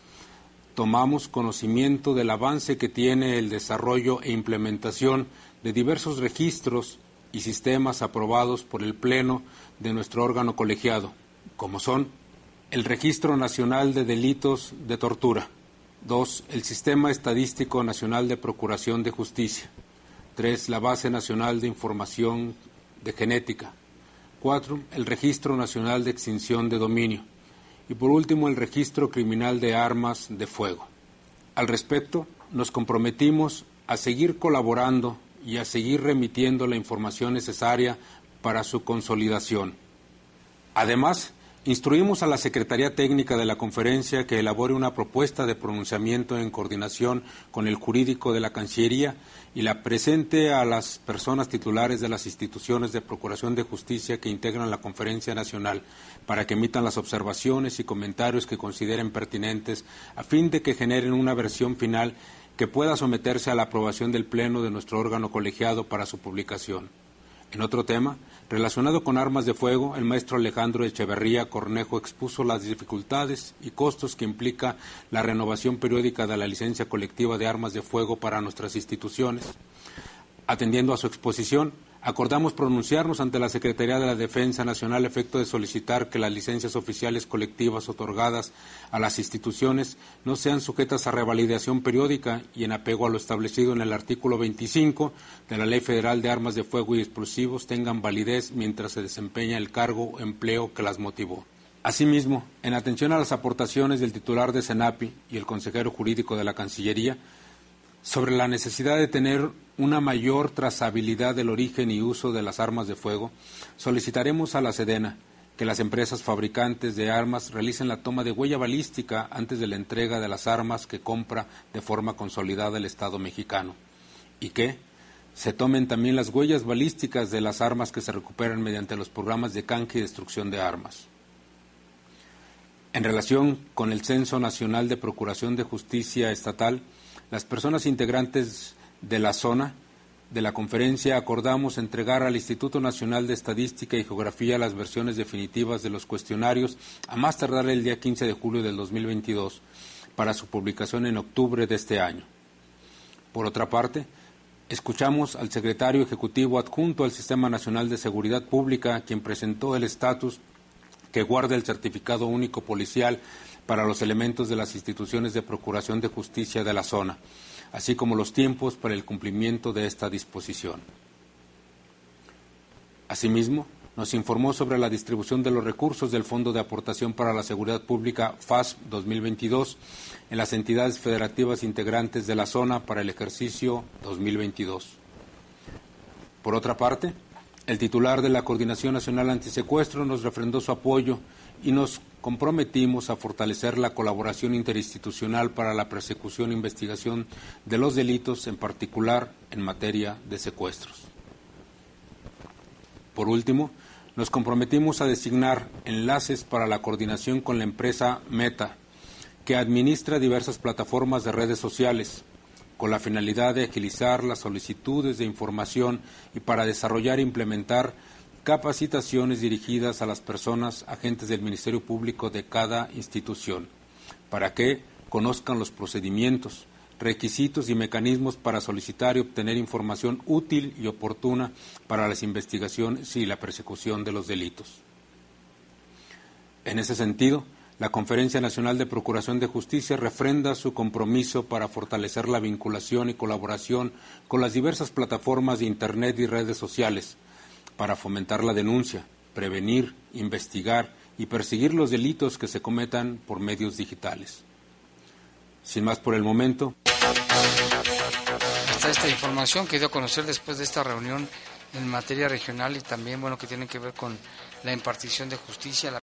tomamos conocimiento del avance que tiene el desarrollo e implementación de diversos registros y sistemas aprobados por el Pleno de nuestro órgano colegiado, como son el Registro Nacional de Delitos de Tortura, 2. El Sistema Estadístico Nacional de Procuración de Justicia, 3. La Base Nacional de Información de Genética, 4. El Registro Nacional de Extinción de Dominio y por último el Registro Criminal de Armas de Fuego. Al respecto, nos comprometimos a seguir colaborando y a seguir remitiendo la información necesaria para su consolidación. Además, instruimos a la Secretaría Técnica de la Conferencia que elabore una propuesta de pronunciamiento en coordinación con el jurídico de la Cancillería y la presente a las personas titulares de las instituciones de Procuración de Justicia que integran la Conferencia Nacional para que emitan las observaciones y comentarios que consideren pertinentes a fin de que generen una versión final que pueda someterse a la aprobación del Pleno de nuestro órgano colegiado para su publicación. En otro tema, relacionado con armas de fuego, el maestro Alejandro Echeverría Cornejo expuso las dificultades y costos que implica la renovación periódica de la licencia colectiva de armas de fuego para nuestras instituciones. Atendiendo a su exposición, acordamos pronunciarnos ante la Secretaría de la Defensa Nacional a efecto de solicitar que las licencias oficiales colectivas otorgadas a las instituciones no sean sujetas a revalidación periódica y en apego a lo establecido en el artículo 25 de la Ley Federal de Armas de Fuego y Explosivos tengan validez mientras se desempeña el cargo o empleo que las motivó. Asimismo, en atención a las aportaciones del titular de SENAPI y el consejero jurídico de la Cancillería, sobre la necesidad de tener una mayor trazabilidad del origen y uso de las armas de fuego, solicitaremos a la Sedena que las empresas fabricantes de armas realicen la toma de huella balística antes de la entrega de las armas que compra de forma consolidada el Estado mexicano y que se tomen también las huellas balísticas de las armas que se recuperan mediante los programas de canje y destrucción de armas. En relación con el Censo Nacional de Procuración de Justicia Estatal, las personas integrantes de la zona de la conferencia acordamos entregar al Instituto Nacional de Estadística y Geografía las versiones definitivas de los cuestionarios a más tardar el día 15 de julio del 2022 para su publicación en octubre de este año. Por otra parte, escuchamos al secretario ejecutivo adjunto al Sistema Nacional de Seguridad Pública, quien presentó el estatus que guarda el certificado único policial para los elementos de las instituciones de procuración de justicia de la zona, así como los tiempos para el cumplimiento de esta disposición. Asimismo, nos informó sobre la distribución de los recursos del Fondo de Aportación para la Seguridad Pública FAS 2022 en las entidades federativas integrantes de la zona para el ejercicio 2022. Por otra parte, el titular de la Coordinación Nacional Antisecuestro nos refrendó su apoyo y nos comprometimos a fortalecer la colaboración interinstitucional para la persecución e investigación de los delitos, en particular en materia de secuestros. Por último, nos comprometimos a designar enlaces para la coordinación con la empresa Meta, que administra diversas plataformas de redes sociales, con la finalidad de agilizar las solicitudes de información y para desarrollar e implementar capacitaciones dirigidas a las personas agentes del Ministerio Público de cada institución, para que conozcan los procedimientos, requisitos y mecanismos para solicitar y obtener información útil y oportuna para las investigaciones y la persecución de los delitos. En ese sentido, la Conferencia Nacional de Procuración de Justicia refrenda su compromiso para fortalecer la vinculación y colaboración con las diversas plataformas de Internet y redes sociales, para fomentar la denuncia, prevenir, investigar y perseguir los delitos que se cometan por medios digitales. Sin más por el momento. Está esta información que dio a conocer después de esta reunión en materia regional y también, bueno, que tiene que ver con la impartición de justicia.